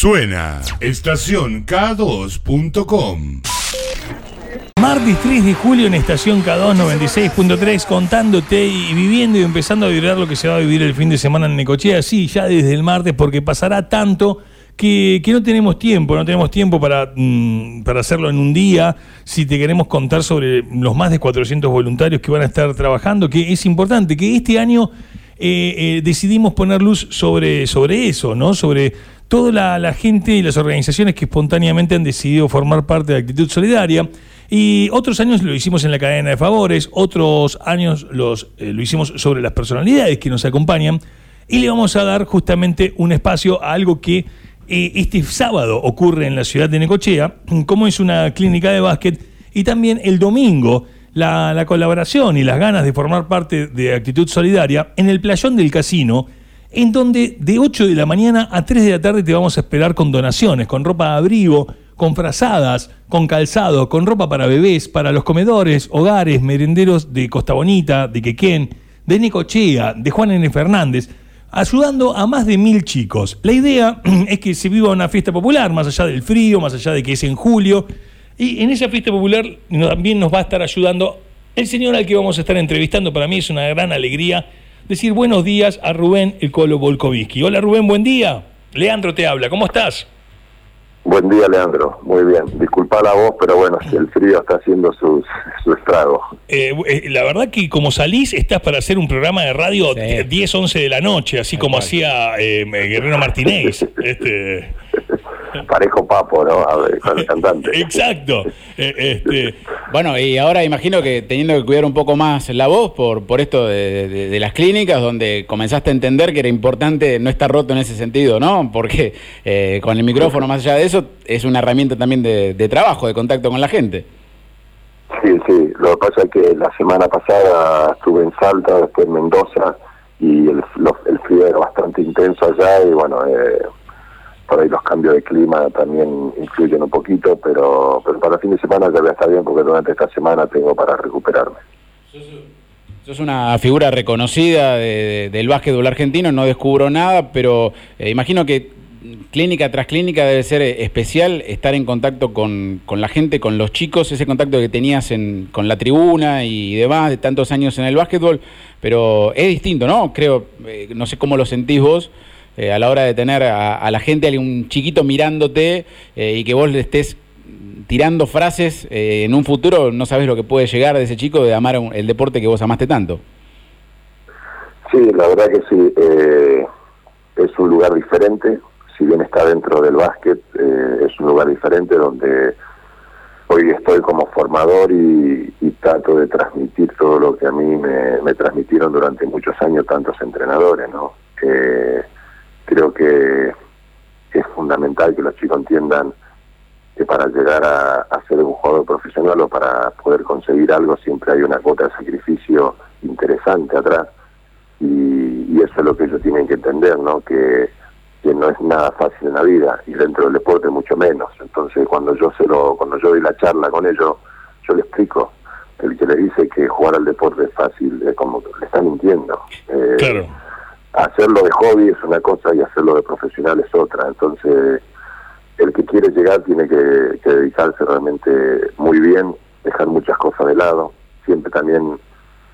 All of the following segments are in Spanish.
Suena estación K2.com. Martes 3 de julio en Estación K2 96.3 contándote y viviendo y empezando a vibrar lo que se va a vivir el fin de semana en Necochea, sí, ya desde el martes porque pasará tanto que, que no tenemos tiempo, no tenemos tiempo para, mm, para hacerlo en un día, si te queremos contar sobre los más de 400 voluntarios que van a estar trabajando, que es importante, que este año eh, eh, decidimos poner luz sobre, sobre eso, ¿no? Sobre toda la, gente y las organizaciones que espontáneamente han decidido formar parte de Actitud Solidaria. Y otros años lo hicimos en la cadena de favores, otros años los, eh, lo hicimos sobre las personalidades que nos acompañan. Y le vamos a dar justamente un espacio a algo que este sábado ocurre en la ciudad de Necochea, como es una clínica de básquet. Y también el domingo la, la colaboración y las ganas de formar parte de Actitud Solidaria en el playón del casino, en donde de 8 de la mañana a 3 de la tarde te vamos a esperar con donaciones, con ropa de abrigo, con frazadas, con calzado, con ropa para bebés, para los comedores, hogares, merenderos de Costa Bonita, de Quequén, de Necochea, de Juan N. Fernández, ayudando a más de mil chicos. La idea es que se viva una fiesta popular, más allá del frío, más allá de que es en julio, y en esa fiesta popular también nos va a estar ayudando el señor al que vamos a estar entrevistando. Para mí es una gran alegría decir buenos días a Rubén El Colo Volkovitsky. Hola Rubén, buen día. Leandro te habla, ¿cómo estás? Buen día, Leandro. Muy bien. Disculpa la voz, pero bueno, si el frío está haciendo sus, su estrago. Eh, eh, la verdad que como salís, estás para hacer un programa de radio Sí. eh, 10, 11 de la noche, así como hacía eh, Guerrero Martínez. Este, Parejo papo, ¿no? A ver, con el cantante. exacto. Eh, este, Bueno, y ahora imagino que teniendo que cuidar un poco más la voz por, por esto de, de- de las clínicas, donde comenzaste a entender que era importante no estar roto en ese sentido, ¿no? Porque eh, con el micrófono, más allá de eso, es una herramienta también de, de trabajo, de contacto con la gente. Sí, sí. Lo que pasa es que la semana pasada estuve en Salta, después en Mendoza, y el, lo- el frío era bastante intenso allá, y bueno, eh, por ahí los cambios de clima también influyen un poquito, pero, pero para el fin de semana ya voy a estar bien, porque durante esta semana tengo para recuperarme. Sos una figura reconocida de- de- del básquetbol argentino, no descubro nada, pero eh, imagino que clínica tras clínica debe ser especial estar en contacto con, con la gente, con los chicos, ese contacto que tenías en, con la tribuna y demás de tantos años en el básquetbol, pero es distinto, ¿no? Creo, eh, no sé cómo lo sentís vos. Eh, a la hora de tener a, a la gente, un chiquito mirándote eh, y que vos le estés tirando frases, eh, en un futuro no sabes lo que puede llegar de ese chico de amar un- el deporte que vos amaste tanto. Sí, la verdad que sí. es un lugar diferente. Si bien está dentro del básquet, es un lugar diferente donde hoy estoy como formador y, y trato de transmitir todo lo que a mí me, me transmitieron durante muchos años tantos entrenadores, ¿no? Eh, creo que es fundamental que los chicos entiendan que para llegar a, ser un jugador profesional o para poder conseguir algo siempre hay una cuota de sacrificio interesante atrás y, eso es lo que ellos tienen que entender, ¿no? Que, que no es nada fácil en la vida y dentro del deporte mucho menos. Entonces cuando yo se lo, cuando yo doy la charla con ellos, yo le explico. El que le dice que jugar al deporte es fácil, es como le está mintiendo. Eh, claro. Hacerlo de hobby es una cosa y hacerlo de profesional es otra. Entonces, el que quiere llegar tiene que, dedicarse realmente muy bien, dejar muchas cosas de lado. Siempre también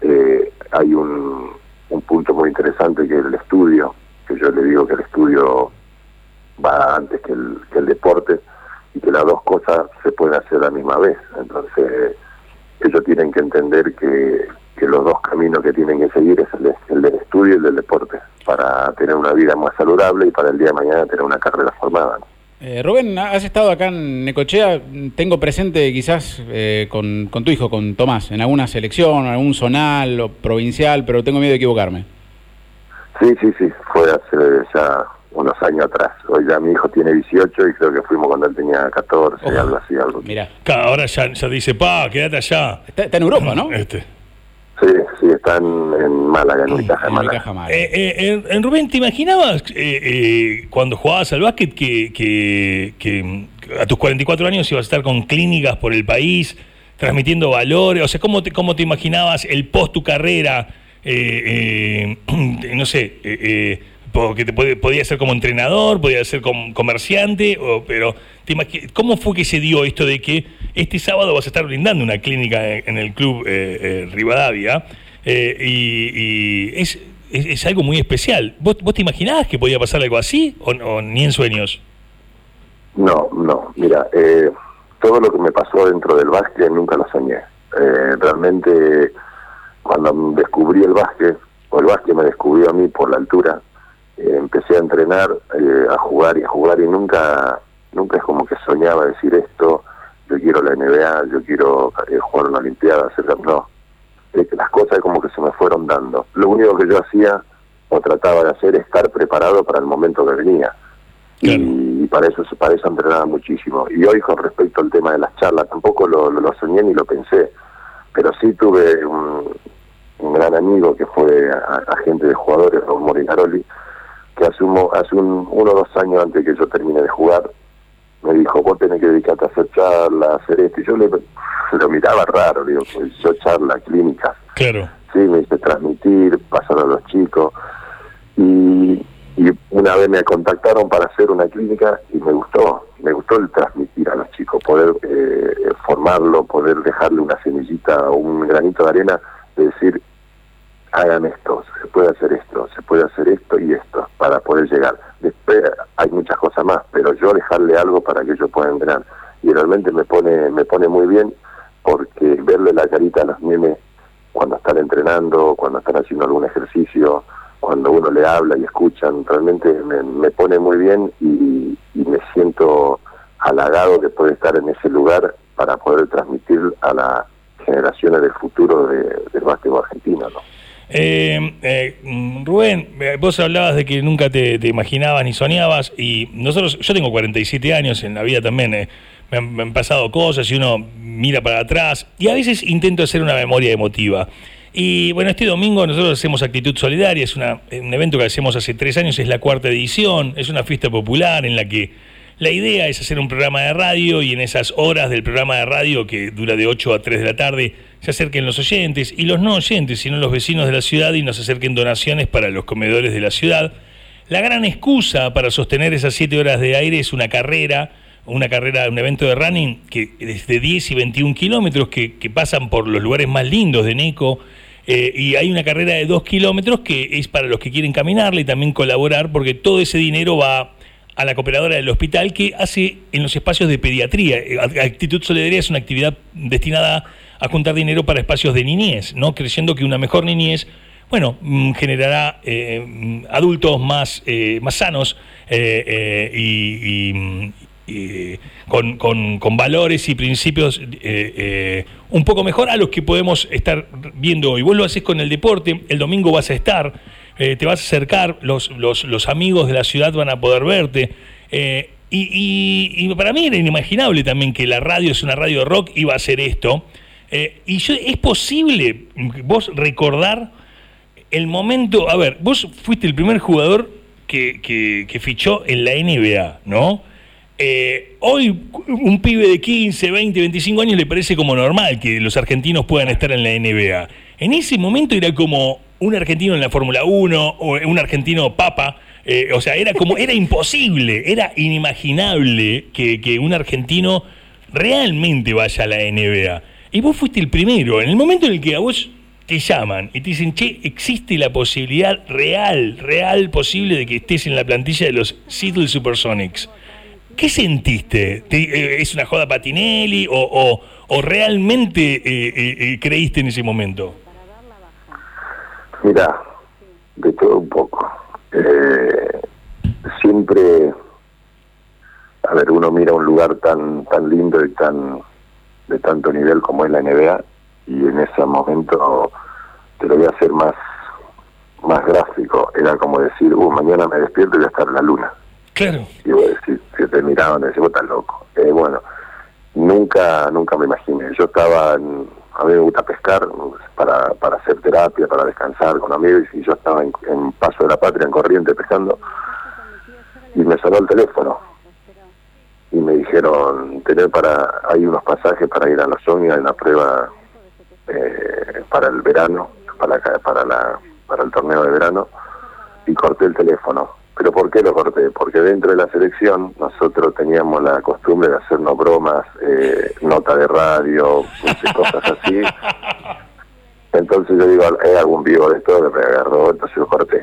eh, hay un, un punto muy interesante que es el estudio, que yo le digo que el estudio va antes que el, que el deporte y que las dos cosas se pueden hacer a la misma vez. Entonces, ellos tienen que entender que, que los dos caminos que tienen que seguir es el, de- el del estudio y el del deporte, para tener una vida más saludable y para el día de mañana tener una carrera formada. ¿no? Eh, Rubén, has estado acá en Necochea, tengo presente quizás eh, con, con tu hijo, con Tomás, en alguna selección, algún zonal o provincial, pero tengo miedo de equivocarme. Sí, sí, sí, fue hace ya unos años atrás. Hoy ya mi hijo tiene 18 y creo que fuimos cuando él tenía 14, Ojo. algo así, algo. Mira, ahora ya, ya dice, pa, quédate allá. está, está en Europa, ¿no? Este. Sí, sí, están en Málaga, en Unicaja Málaga. Málaga. Eh, eh, en- en Rubén, ¿te imaginabas eh, eh, cuando jugabas al básquet que, que, que, a tus 44 años ibas a estar con clínicas por el país, transmitiendo valores? O sea, ¿cómo te, cómo te imaginabas el post tu carrera? eh, eh, no sé, eh, eh, porque te podía ser como entrenador, podía ser como comerciante, o, pero ¿cómo fue que se dio esto de que este sábado vas a estar brindando una clínica en, el club eh, eh, Rivadavia? Eh, y, es, es, algo muy especial. ¿Vos, ¿Vos te imaginabas que podía pasar algo así o, ni en sueños? No, no. Mira, todo lo que me pasó dentro del básquet nunca lo soñé. realmente cuando descubrí el básquet, o el básquet me descubrió a mí por la altura, eh, empecé a entrenar, eh, a jugar y a jugar y nunca, nunca es como que soñaba decir esto, yo quiero la NBA, yo quiero eh, jugar una Olimpiada, hacer no. las cosas como que se me fueron dando. Lo único que yo hacía o trataba de hacer es estar preparado para el momento que venía. Y, para eso para eso entrenaba muchísimo. Y hoy con respecto al tema de las charlas, tampoco lo, lo soñé ni lo pensé, pero sí tuve un, un gran amigo que fue agente de jugadores, Raúl Morinaroli, que hace, un, hace un, uno o dos años antes que yo termine de jugar, me dijo, vos tenés que dedicarte a hacer charlas, a hacer esto. Y yo le, lo miraba raro, digo, pues yo charla, clínicas. Claro. Sí, me hice transmitir, pasar a los chicos. Y, y una vez me contactaron para hacer una clínica y me gustó, me gustó el transmitir a los chicos, poder eh, formarlo, poder dejarle una semillita o un granito de arena de decir, hagan esto, se puede hacer esto, se puede hacer esto y esto para poder llegar. Después hay muchas cosas más, pero yo dejarle algo para que ellos puedan ganar. Y realmente me pone, me pone muy bien porque verle la carita a los nenes cuando están entrenando, cuando están haciendo algún ejercicio, cuando uno le habla y escuchan, realmente me, pone muy bien y, me siento halagado de poder estar en ese lugar para poder transmitir a la generaciones del futuro del básquetbol argentino, ¿no? Eh, eh, Rubén, eh, vos hablabas de que nunca te, imaginabas ni soñabas y nosotros, yo tengo 47 años en la vida también, me han, pasado cosas y uno mira para atrás y a veces intento hacer una memoria emotiva. Y bueno, este domingo nosotros hacemos Actitud Solidaria, es un evento que hacemos hace tres años, es la cuarta edición, es una fiesta popular en la que la idea es hacer un programa de radio y en esas horas del programa de radio, que dura de 8 a 3 de la tarde, se acerquen los oyentes y los no oyentes, sino los vecinos de la ciudad y nos acerquen donaciones para los comedores de la ciudad. La gran excusa para sostener esas 7 horas de aire es una carrera, una carrera, un evento de running que desde 10 y 21 kilómetros que, pasan por los lugares más lindos de Neco. Eh, y hay una carrera de 2 kilómetros que es para los que quieren caminarle y también colaborar porque todo ese dinero va a la cooperadora del hospital que hace en los espacios de pediatría. Eh, Actitud Solidaria es una actividad destinada a juntar dinero para espacios de niñez, ¿no? creyendo que una mejor niñez bueno, mm, generará eh, mm, adultos más, eh, más sanos y, mm, con, con, con, valores y principios un poco mejor a los que podemos estar viendo hoy. Vos lo haces con el deporte, el domingo vas a estar eh, te vas a acercar, los, los, amigos de la ciudad van a poder verte. Eh, y, para mí era inimaginable también que la radio es una radio rock, iba a hacer esto. Eh, y yo, es posible vos recordar el momento, a ver, vos fuiste el primer jugador que, que, fichó en la NBA, ¿no? Hoy un pibe de 15, 20, 25 años le parece como normal que los argentinos puedan estar en la NBA. En ese momento era como un argentino en la Fórmula 1 o un argentino papa. Eh, o sea, era como, era imposible, era inimaginable que, un argentino realmente vaya a la NBA. Y vos fuiste el primero. En el momento en el que a vos te llaman y te dicen, che, existe la posibilidad real, real posible de que estés en la plantilla de los Seattle Supersonics. ¿Qué sentiste? Eh, ¿Es una joda patinelli o, o, realmente eh, creíste en ese momento? Mira, de todo un poco. Eh, siempre, a ver, uno mira un lugar tan tan lindo y tan de tanto nivel como es la NBA y en ese momento te lo voy a hacer más más gráfico. Era como decir, uh, mañana me despierto y voy a estar la luna. Claro. Y voy a decir, que te miraban y decís, vos estás loco. Eh, bueno, nunca, nunca me imaginé. Yo estaba en, a mí me gusta pescar para, para hacer terapia, para descansar con amigos, y yo estaba en, Paso de la Patria, en Corriente, pescando, y me sonó el teléfono. Y me dijeron, tener para, hay unos pasajes para ir a la Sonia en la prueba eh, para el verano, para, para, la, para el torneo de verano, y corté el teléfono. ¿Pero por qué lo corté? Porque dentro de la selección nosotros teníamos la costumbre de hacernos bromas, eh, nota de radio, cosas así. Entonces yo digo, hay algún vivo de esto que me agarró, entonces lo corté.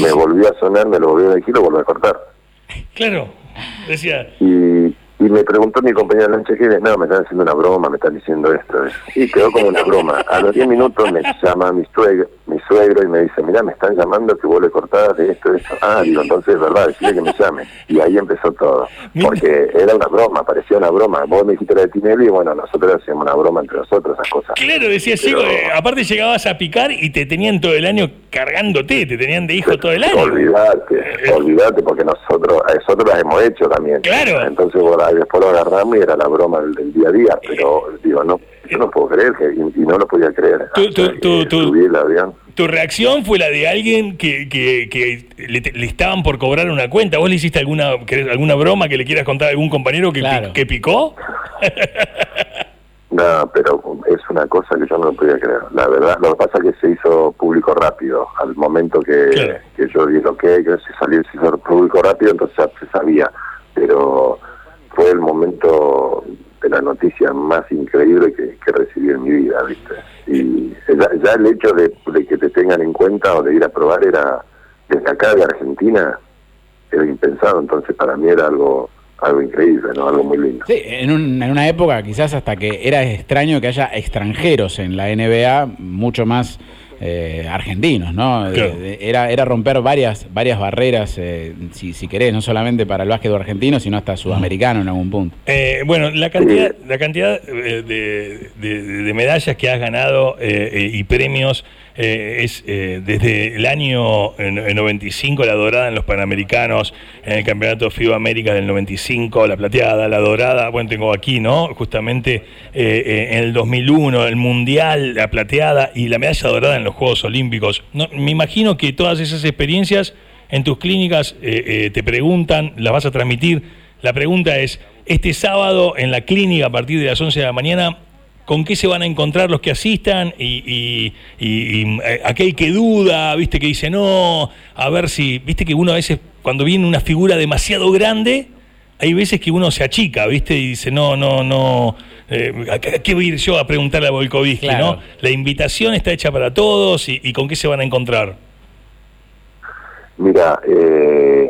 Me volvió a sonar, me lo volvió a decir, lo volví a cortar. Claro, decía. Y, y me preguntó mi compañero lancha que no, me están haciendo una broma, me están diciendo esto. Y quedó como una broma. A los 10 minutos me llama mi suegro, mi suegro y me dice, mira, me están llamando que vuelve cortada de esto, de esto. Ah, digo, entonces es verdad, decirle que me llame. Y ahí empezó todo. Porque era una broma, parecía una broma. Vos me dijiste la de Tinelli y bueno, nosotros hacíamos una broma entre nosotros, esas cosas. Claro, decía, eh, aparte llegabas a picar y te tenían todo el año cargándote, te tenían de hijo todo el año. Olvídate, eh, olvídate, porque nosotros, nosotros las hemos hecho también. Claro. Entonces, bueno, después lo agarramos y era la broma del, día a día, pero digo, no, yo no puedo creer, que, y, no lo podía creer. Tu, reacción fue la de alguien que, que, le, estaban por cobrar una cuenta. ¿Vos le hiciste alguna alguna broma que le quieras contar a algún compañero que, que picó? no, pero es una cosa que yo no lo podía creer. La verdad, lo que pasa es que se hizo público rápido. Al momento que, que yo dije, ok, que se salió, se hizo público rápido, entonces se sabía. Pero fue el momento de la noticia más increíble que, recibí en mi vida, ¿viste? Y ya, el hecho de, que te tengan en cuenta o de ir a probar era, desde acá de Argentina, era impensado, entonces para mí era algo algo increíble, ¿no? Algo muy lindo. Sí, en una época quizás hasta que era extraño que haya extranjeros en la NBA, mucho más eh, argentinos, ¿no? era, era romper varias, varias barreras, eh, si, si querés, no solamente para el básquet argentino, sino hasta sudamericano en algún punto. Eh, bueno, la cantidad, la cantidad de, de, medallas que has ganado y premios es desde el año 95 la dorada en los Panamericanos, en el Campeonato FIBA América del 95, la plateada, la dorada, bueno, tengo aquí, ¿no? Justamente en el 2001, el Mundial, la plateada y la medalla dorada en los Juegos Olímpicos. Me imagino que todas esas experiencias en tus clínicas te preguntan, las vas a transmitir. La pregunta es, este sábado en la clínica a partir de las 11 de la mañana, con qué se van a encontrar los que asistan y, eh, aquel que duda, viste, que dice, no, a ver si, viste que uno a veces, cuando viene una figura demasiado grande, hay veces que uno se achica, viste, y dice, no, no, no, eh, ¿a qué voy a ir yo a preguntarle a Volkovitsky, no? La invitación está hecha para todos y, con qué se van a encontrar. Mira, eh,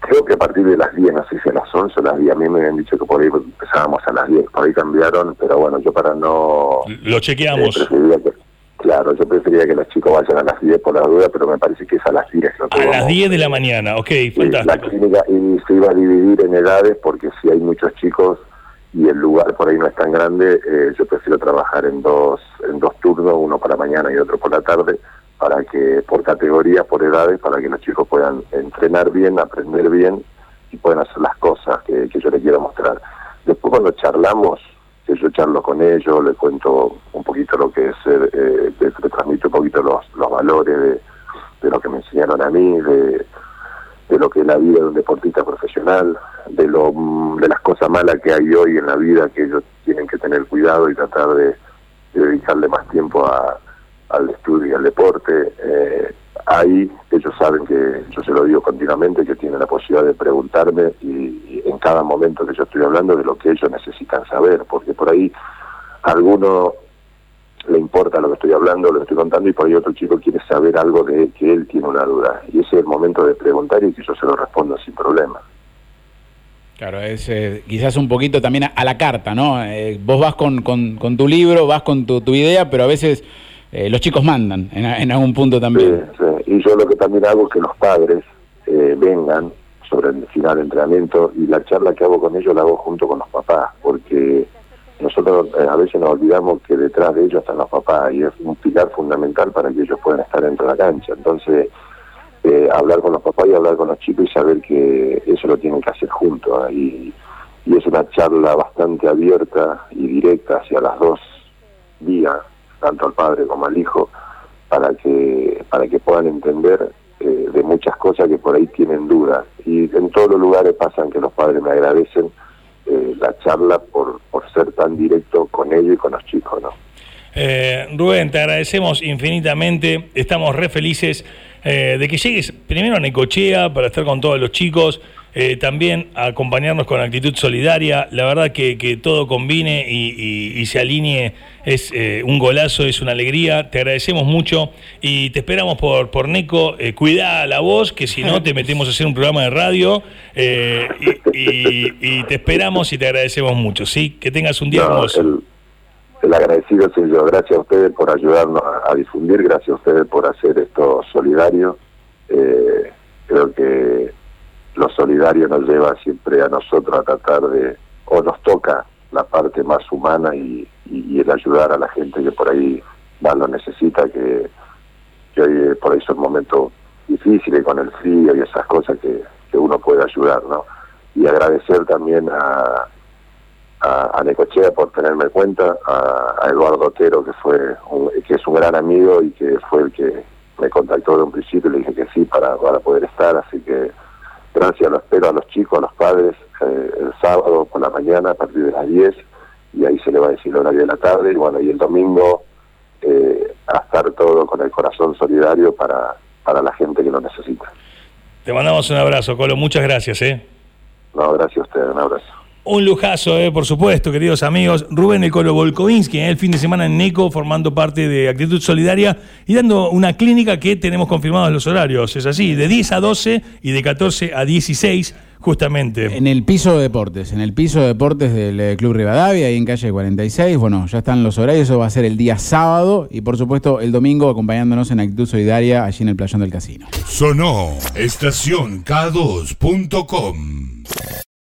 creo que a partir de las 10, no sé si a las 11 o las 10, a mí me habían dicho que por ahí empezábamos a las 10, por ahí cambiaron, pero bueno, yo para no... Lo chequeamos. Eh, claro, yo preferiría que los chicos vayan a las 10 por la duda, pero me parece que es a las 10. a las 10 de la mañana, ok, fantástico. La clínica y se iba a dividir en edades porque si hay muchos chicos y el lugar por ahí no es tan grande, eh, yo prefiero trabajar en dos, en dos turnos, uno para mañana y otro por la tarde, para que por categorías, por edades, para que los chicos puedan entrenar bien, aprender bien y puedan hacer las cosas que, yo les quiero mostrar. Después cuando charlamos, que yo charlo con ellos, les cuento un poquito lo que es, eh, les, transmito un poquito los, los valores de, de, lo que me enseñaron a mí, de, de lo que es la vida de un deportista profesional, de, lo, de las cosas malas que hay hoy en la vida que ellos tienen que tener cuidado y tratar de dedicarle más tiempo a, al estudio y al deporte. Eh, ahí ellos saben que yo se lo digo continuamente, que tienen la posibilidad de preguntarme y, en cada momento que yo estoy hablando de lo que ellos necesitan saber, porque por ahí a alguno le importa lo que estoy hablando, lo que estoy contando, y por ahí otro chico quiere saber algo de que él tiene una duda. Y ese es el momento de preguntar y que yo se lo respondo sin problema. Claro, es eh, quizás un poquito también a, la carta, ¿no? Eh, vos vas con, con, tu libro, vas con tu, tu idea, pero a veces eh, los chicos mandan en, algún punto también. Y yo lo que también hago es que los padres eh, vengan sobre el final del entrenamiento y la charla que hago con ellos la hago junto con los papás, porque nosotros eh, a veces nos olvidamos que detrás de ellos están los papás y es un pilar fundamental para que ellos puedan estar dentro de la cancha. Entonces, hablar con los papás y hablar con los chicos y saber que eso lo tienen que hacer juntos. Y, y es una charla bastante abierta y directa hacia las dos vías tanto al padre como al hijo, para que, para que puedan entender eh, de muchas cosas que por ahí tienen dudas. Y en todos los lugares pasan que los padres me agradecen eh, la charla por, por ser tan directo con ellos y con los chicos, ¿no? Eh, Rubén, te agradecemos infinitamente. Estamos re felices eh, de que llegues primero a Necochea para estar con todos los chicos. Eh, también a acompañarnos con actitud solidaria. La verdad que, que todo combine y, y, se alinee es eh, un golazo, es una alegría. Te agradecemos mucho y te esperamos por, por Neco. Eh, cuida la voz, que si no te metemos a hacer un programa de radio. Y, y, te esperamos y te agradecemos mucho. ¿sí? Que tengas un día hermoso. El, el, agradecido soy yo. Gracias a ustedes por ayudarnos a, a, difundir. Gracias a ustedes por hacer esto solidario. creo que lo solidario nos lleva siempre a nosotros a tratar de, o nos toca la parte más humana y, el ayudar a la gente que por ahí más lo necesita, que, que hoy por ahí son momentos difíciles con el frío y esas cosas que, que uno puede ayudar, ¿no? Y agradecer también a, a, a Necochea por tenerme en cuenta, a, a Eduardo Otero, que fue un, que es un gran amigo y que fue el que me contactó de un principio y le dije que sí para, para poder estar, así que gracias, lo espero a los chicos, a los padres, eh, el sábado por la mañana a partir de las 10 y ahí se le va a decir el horario de la tarde y bueno, y el domingo eh, a estar todo con el corazón solidario para, para la gente que lo necesita. Te mandamos un abrazo, Colo, muchas gracias. ¿eh? No, gracias a ustedes, un abrazo. Un lujazo, eh, por supuesto, queridos amigos. Rubén El Colo Volkovinsky, el fin de semana en NECO, formando parte de Actitud Solidaria y dando una clínica que tenemos confirmados los horarios. Es así, de 10 a 12 y de 14 a 16, justamente. En el piso de deportes, en el piso de deportes del eh, Club Rivadavia, ahí en calle 46. Bueno, ya están los horarios, eso va a ser el día sábado y, por supuesto, el domingo acompañándonos en Actitud Solidaria allí en el playón del casino. Sonó estación K2.com.